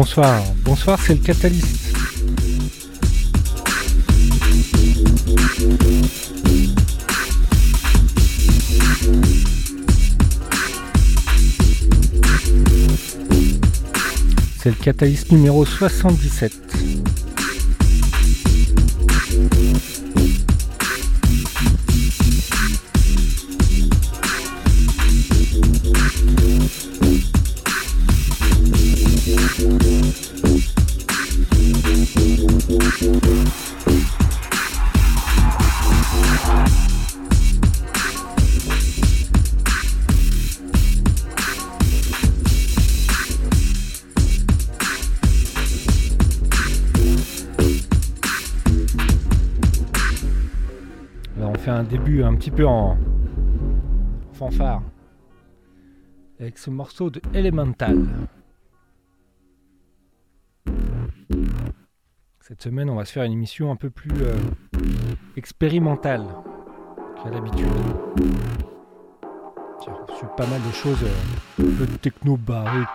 bonsoir. Bonsoir, c'est le Catalyst. C'est le Catalyst numéro 77. Petit peu en fanfare avec ce morceau de Elemental. Cette semaine, on va se faire une émission un peu plus euh, expérimentale qu'à l'habitude. J'ai reçu pas mal de choses, euh, un peu techno barré.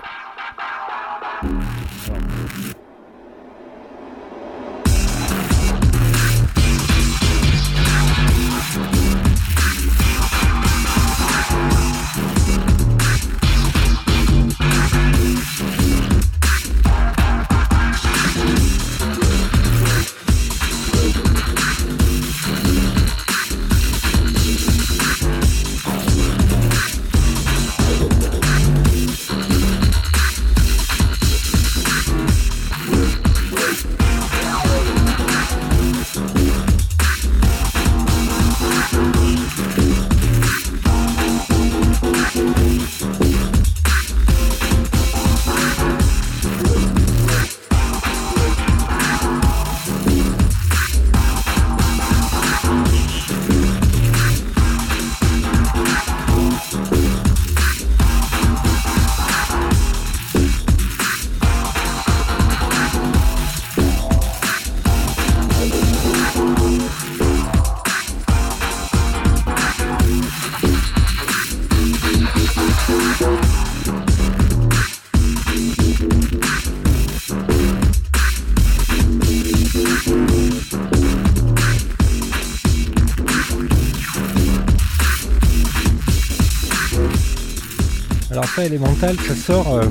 Elemental, ça sort euh,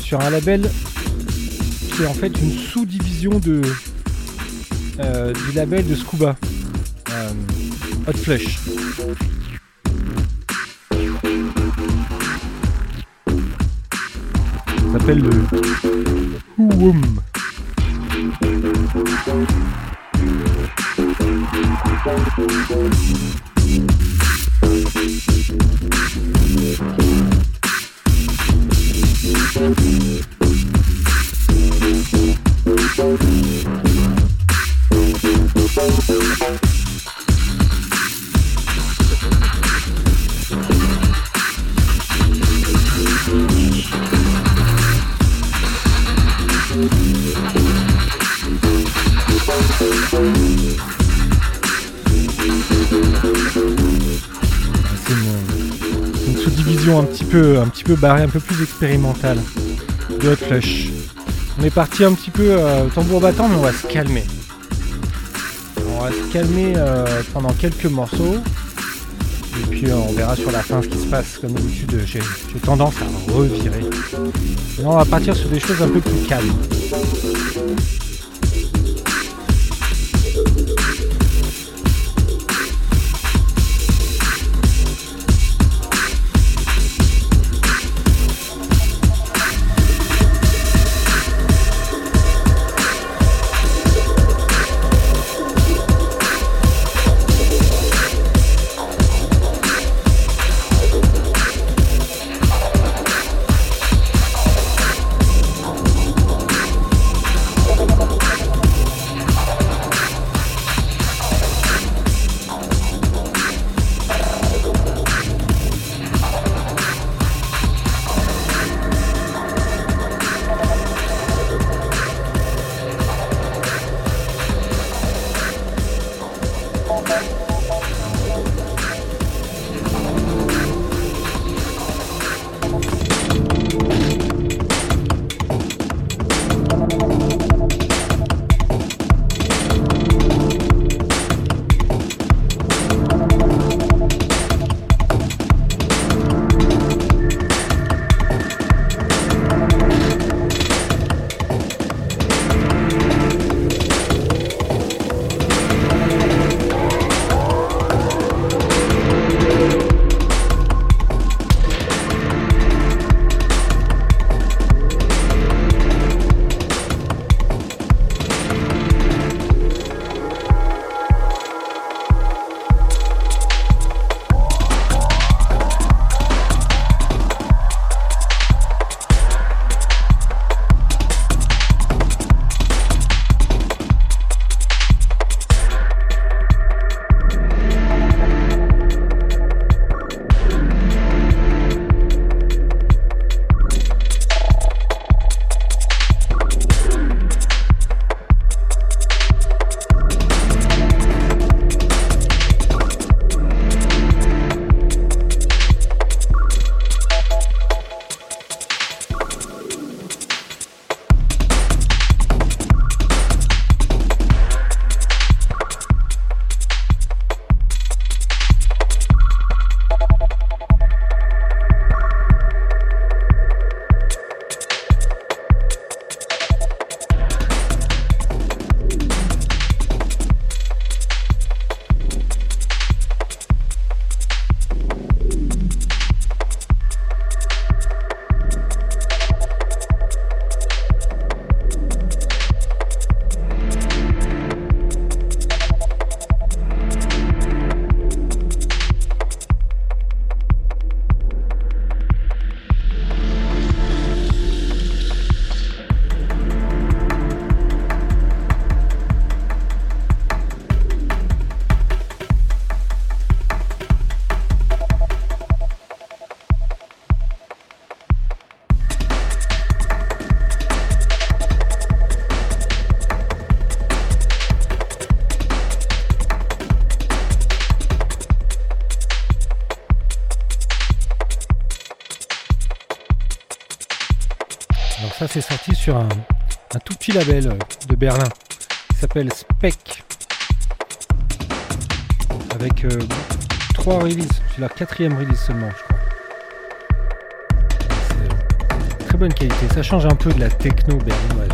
sur un label qui est en fait une sous-division de euh, du label de Scuba, euh, Hot Flush. S'appelle le Whoom. Barré, un peu plus expérimental de Flush. On est parti un petit peu euh, tambour battant, mais on va se calmer. On va se calmer euh, pendant quelques morceaux. Et puis euh, on verra sur la fin ce qui se passe. Comme d'habitude, j'ai tendance à revirer. on va partir sur des choses un peu plus calmes. Label euh, de Berlin s'appelle Spec. Avec euh, trois releases. C'est la quatrième release seulement, je crois. C'est très bonne qualité. Ça change un peu de la techno berlinoise,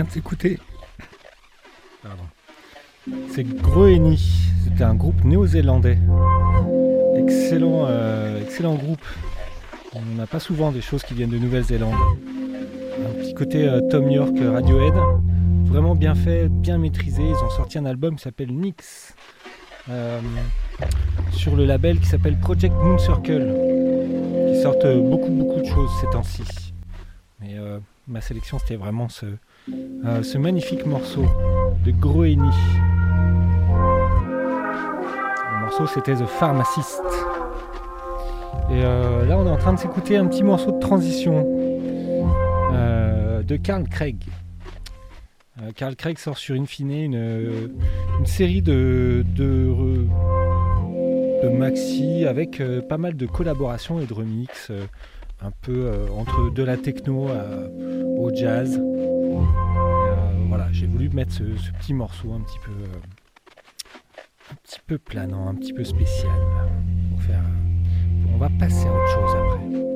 de s'écouter. C'est Groeni. C'était un groupe néo-zélandais. Excellent, euh, excellent groupe. On n'a pas souvent des choses qui viennent de Nouvelle-Zélande. Un petit côté euh, Tom York euh, Radiohead. Vraiment bien fait, bien maîtrisé. Ils ont sorti un album qui s'appelle Nix. sur le label qui s'appelle Project Moon Circle. Qui sortent beaucoup beaucoup de choses ces temps-ci. Mais ma sélection c'était vraiment ce, ce magnifique morceau de Groeni c'était The Pharmacist. Et euh, là on est en train de s'écouter un petit morceau de transition euh, de Carl Craig. Euh, Carl Craig sort sur Infine une, une série de, maxi avec pas mal de collaborations et de remix, un peu entre de la techno au jazz. J'ai voulu mettre ce, petit morceau un petit peu un petit peu planant, un petit peu spécial. Faire, on va passer à autre chose après.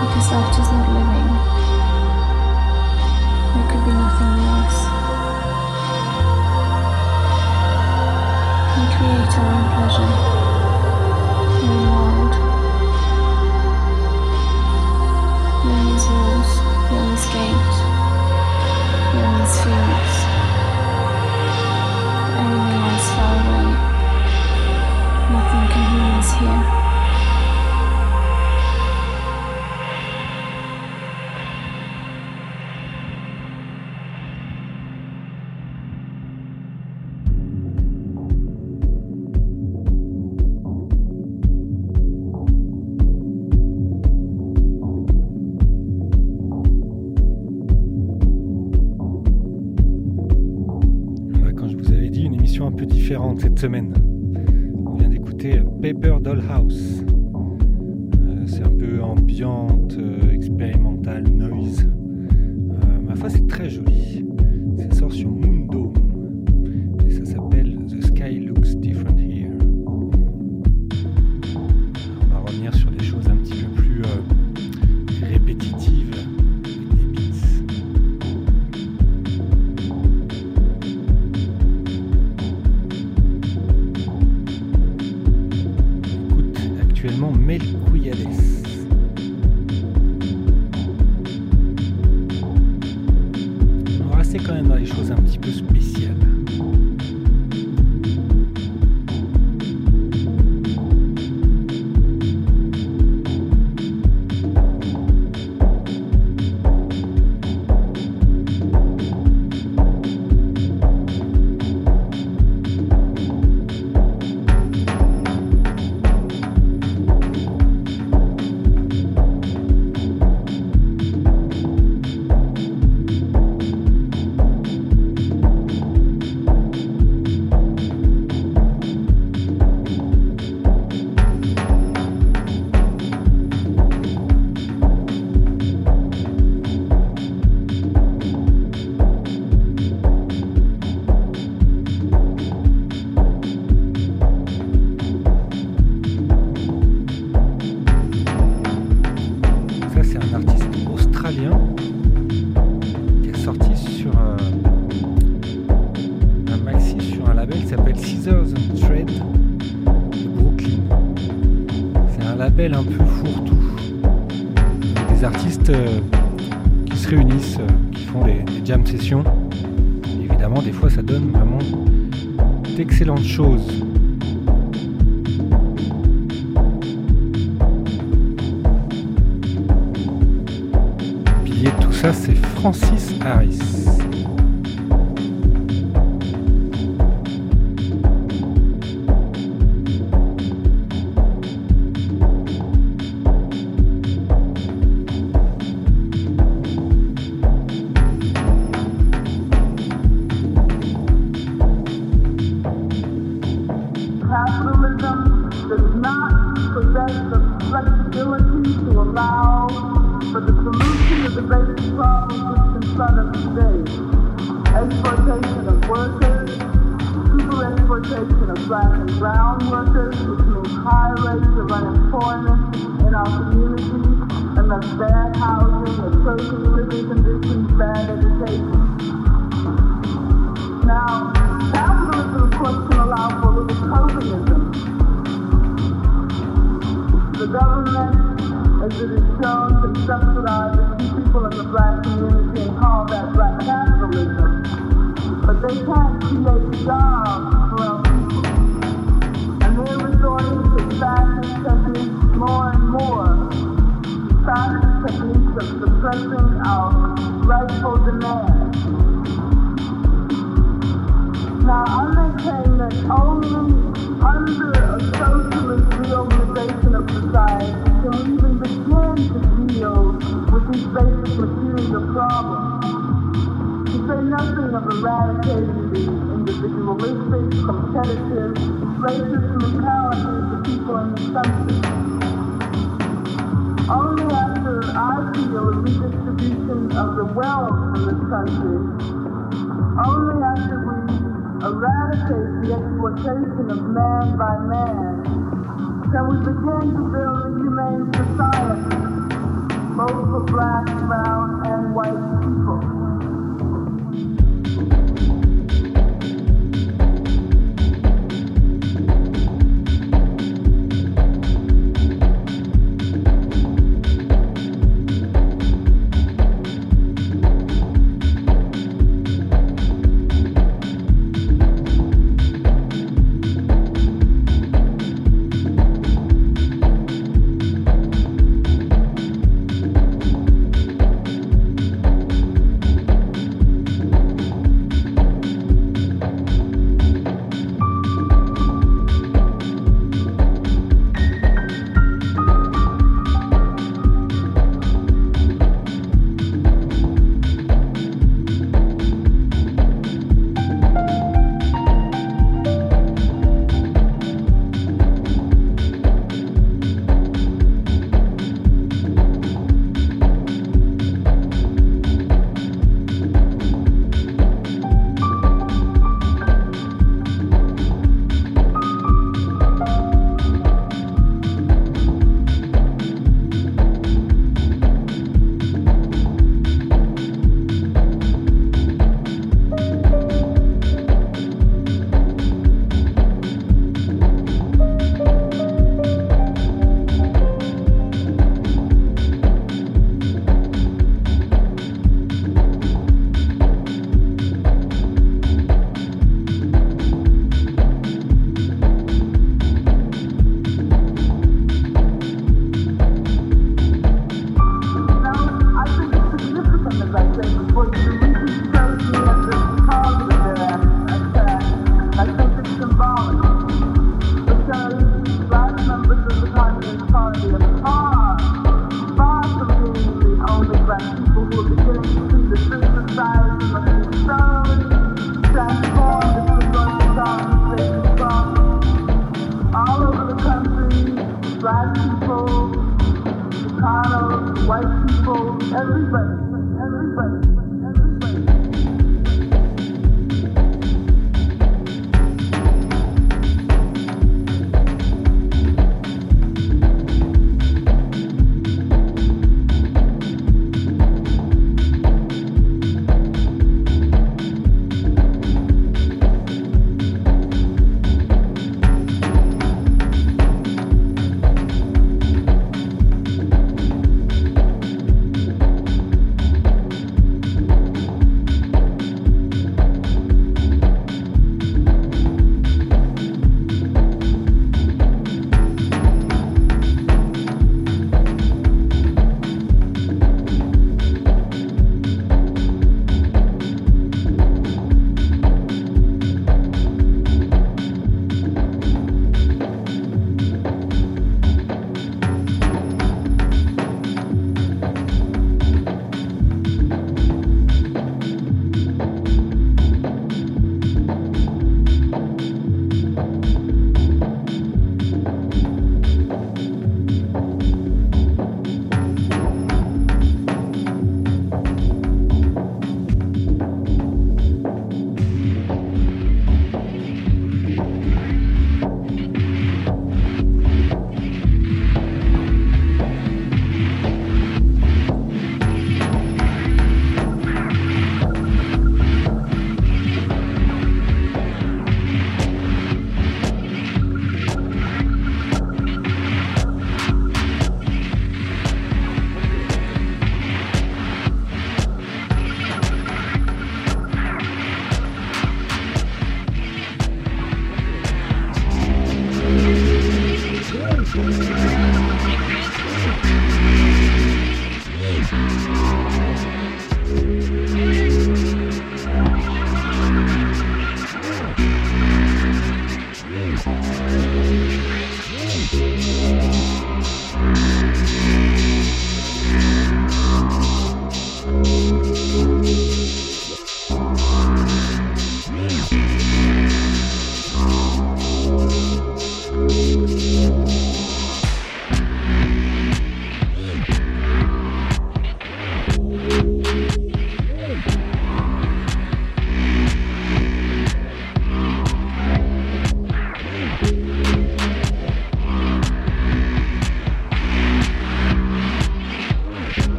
Because love is not living. Could be nothing. We create our own pleasure. un peu fourre-tout. Des artistes euh, qui se réunissent, euh, qui font des, des jam sessions. Évidemment, des fois, ça donne vraiment d'excellentes choses. Pilier tout ça, c'est Francis Harris.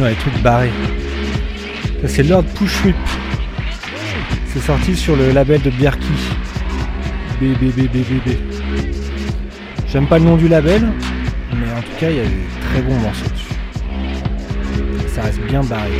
Les trucs c'est Lord Push Whip. C'est sorti sur le label de Bjerki. BBBBBB. J'aime pas le nom du label, mais en tout cas, il y a des très bons morceaux dessus. Ça reste bien barré.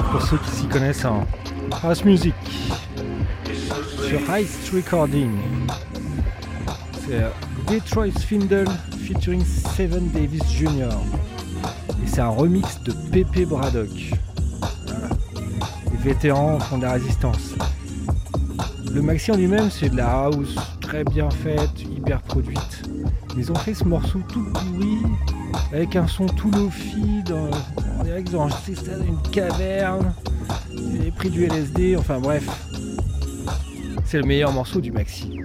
Pour ceux qui s'y connaissent en house music. Sur Heist Recording. C'est euh, Detroit Findle featuring Seven Davis Jr. Et c'est un remix de Pepe Braddock. Les vétérans font de la résistance. Le maxi en lui-même, c'est de la house très bien faite, hyper produite. Ils ont fait ce morceau tout pourri, avec un son tout lofi, dans, qu'ils ont enregistré ça dans une caverne, ils avaient pris du LSD, enfin bref. C'est le meilleur morceau du maxi,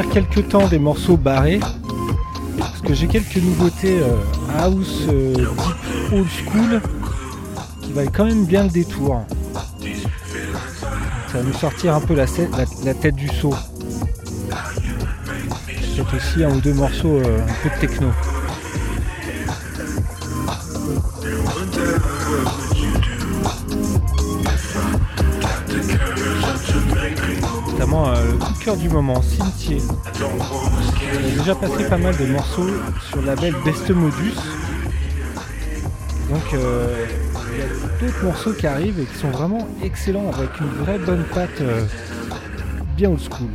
quelques temps des morceaux barrés. Parce que j'ai quelques nouveautés euh, house euh, deep old school qui valent quand même bien le détour. Ça va nous sortir un peu la tête du saut. Peut-être aussi un ou deux morceaux euh, un peu de techno. Du moment, Cynthia. A déjà passé pas mal de morceaux sur le label Best Modus. Donc euh, il y a d'autres morceaux qui arrivent et qui sont vraiment excellents avec une vraie bonne patte euh, bien old school.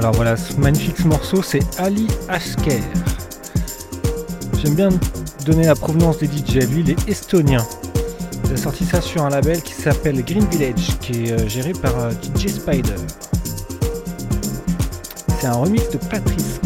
Alors voilà, ce magnifique morceau, c'est Ali Asker. J'aime bien donner la provenance des DJ. Lui, il est estonien. Il a sorti ça sur un label qui s'appelle Green Village, qui est euh, géré par euh, DJ Spider. C'est un remix de Patrice.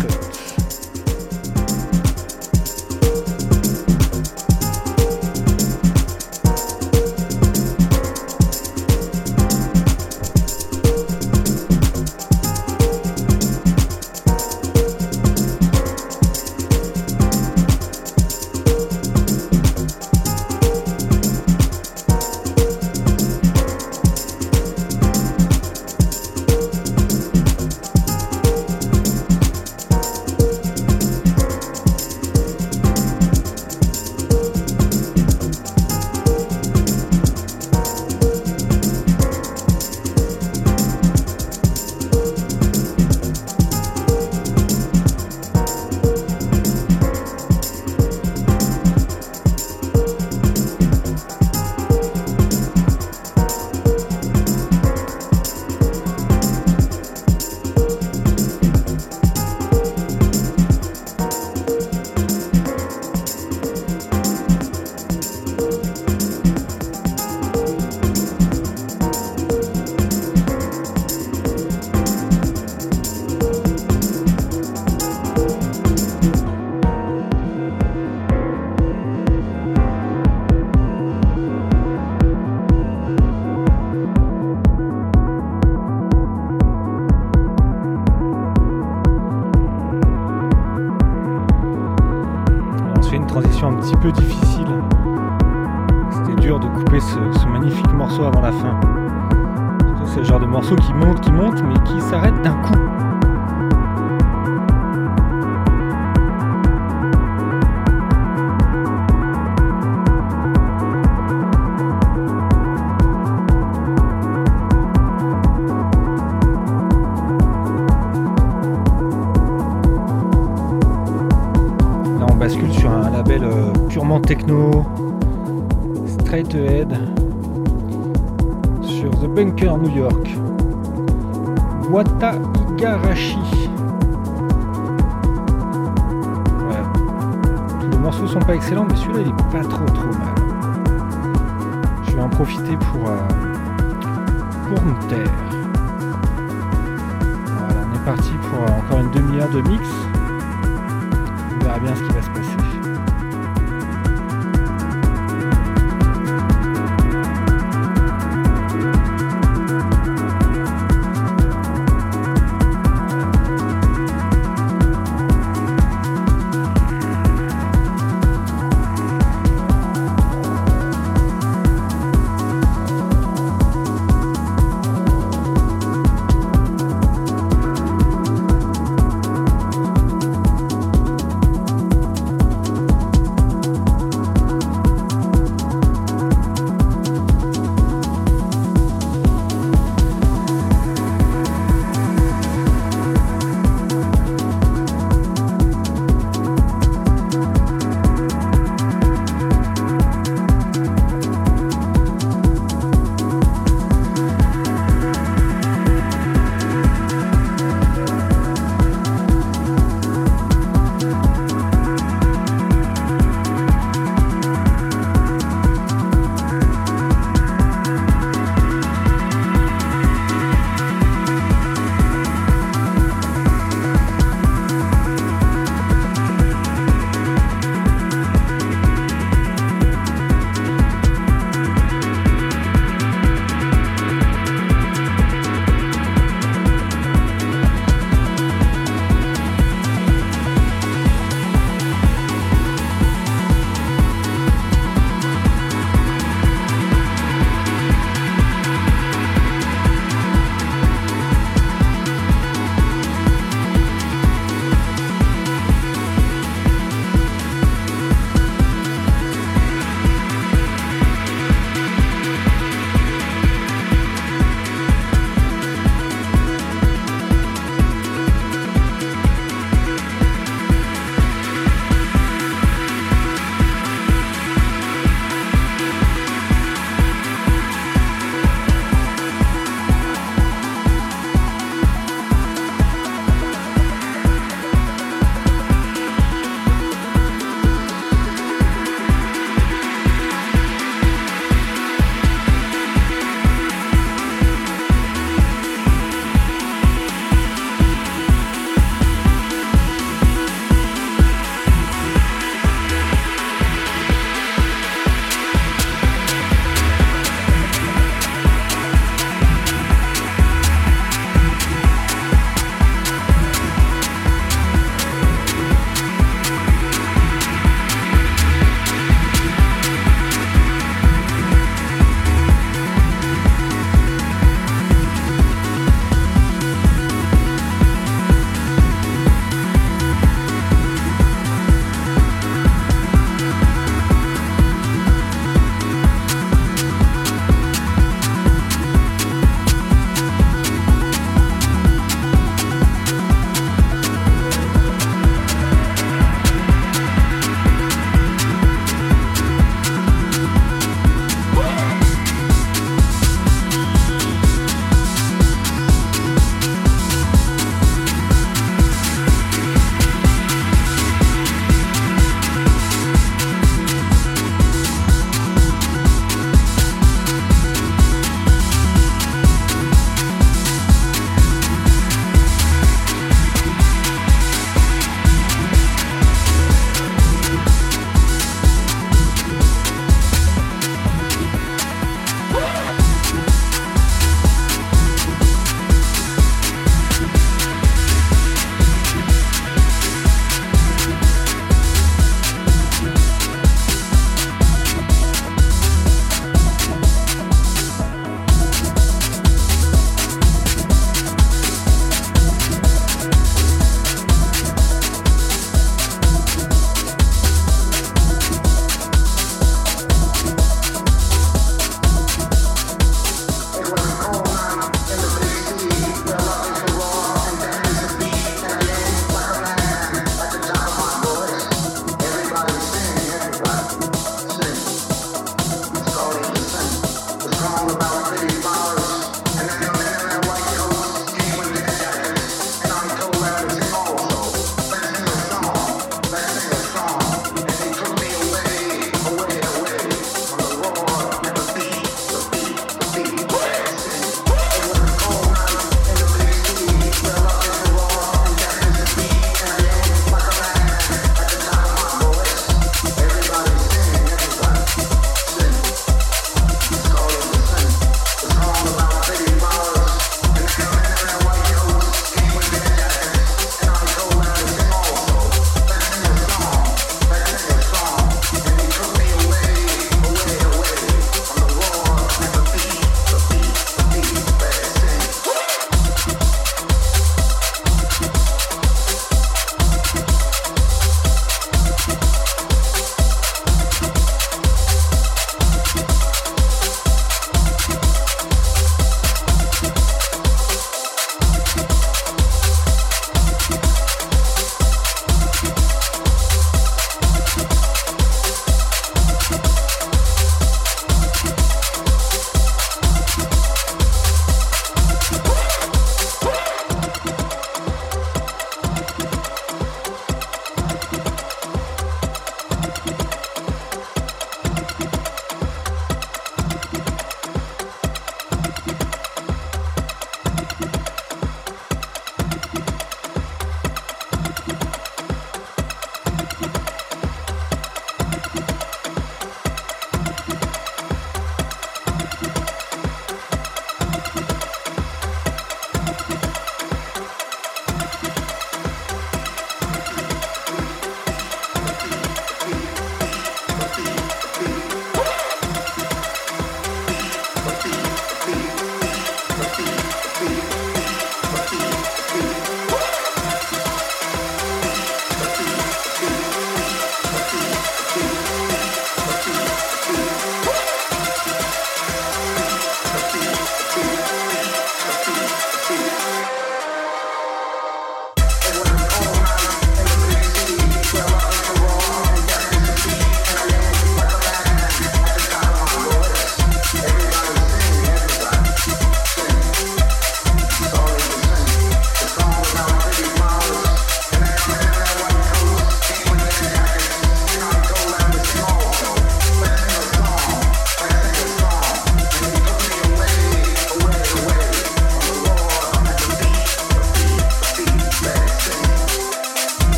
Profiter pour, euh, pour. Voilà, on est parti pour euh, encore une demi-heure de mix. On verra bien ce qui va se passer.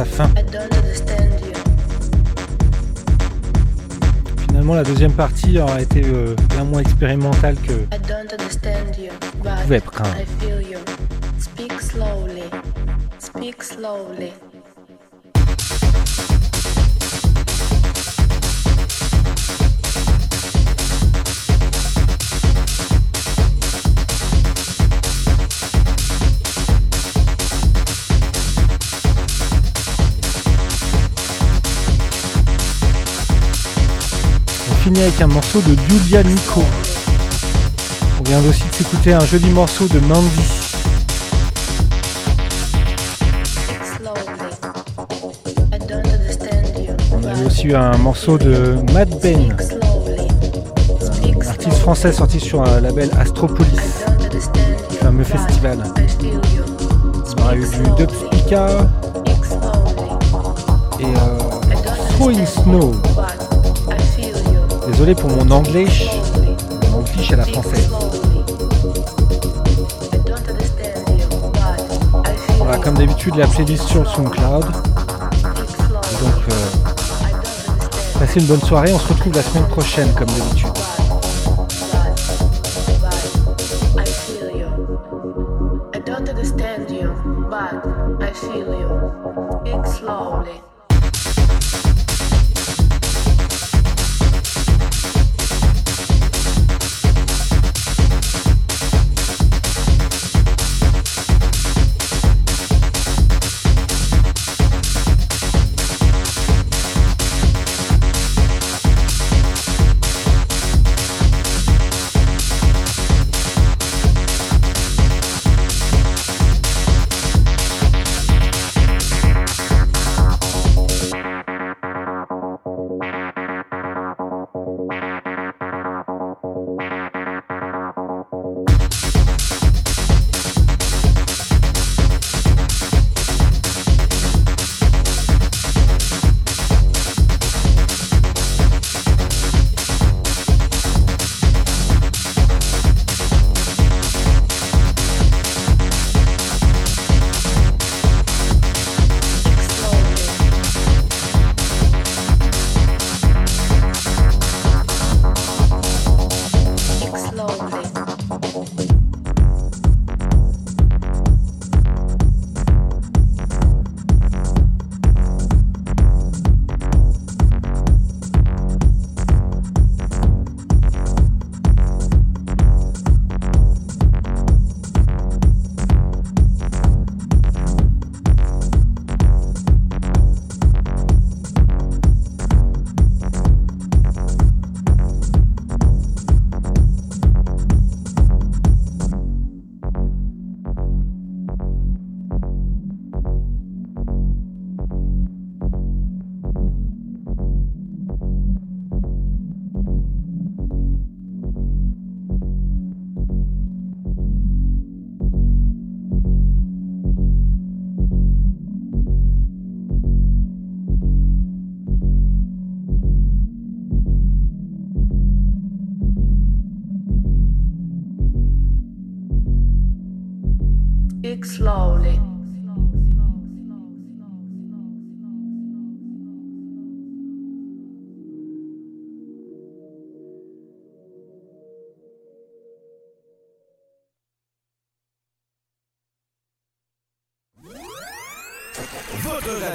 Sa fin. Finalement, la deuxième partie aura été euh, bien moins expérimentale que I don't understand you. But pouvait être craindre. Avec un morceau de Julia Nico. On vient aussi de s'écouter un joli morceau de Mandy. Aussi eu un morceau de Mad Ben, artiste français sorti sur un label Astropolis. You. fameux festival. On aura eu du Speak slowly. et euh, Throwing Snow. Désolé pour mon anglais, mon anglais à la française. Voilà, comme d'habitude, la playlist sur le SoundCloud. Donc, euh, passez une bonne soirée. On se retrouve la semaine prochaine, comme d'habitude.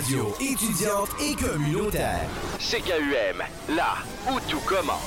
Radio étudiante et communautaire. CKUM, là où tout commence.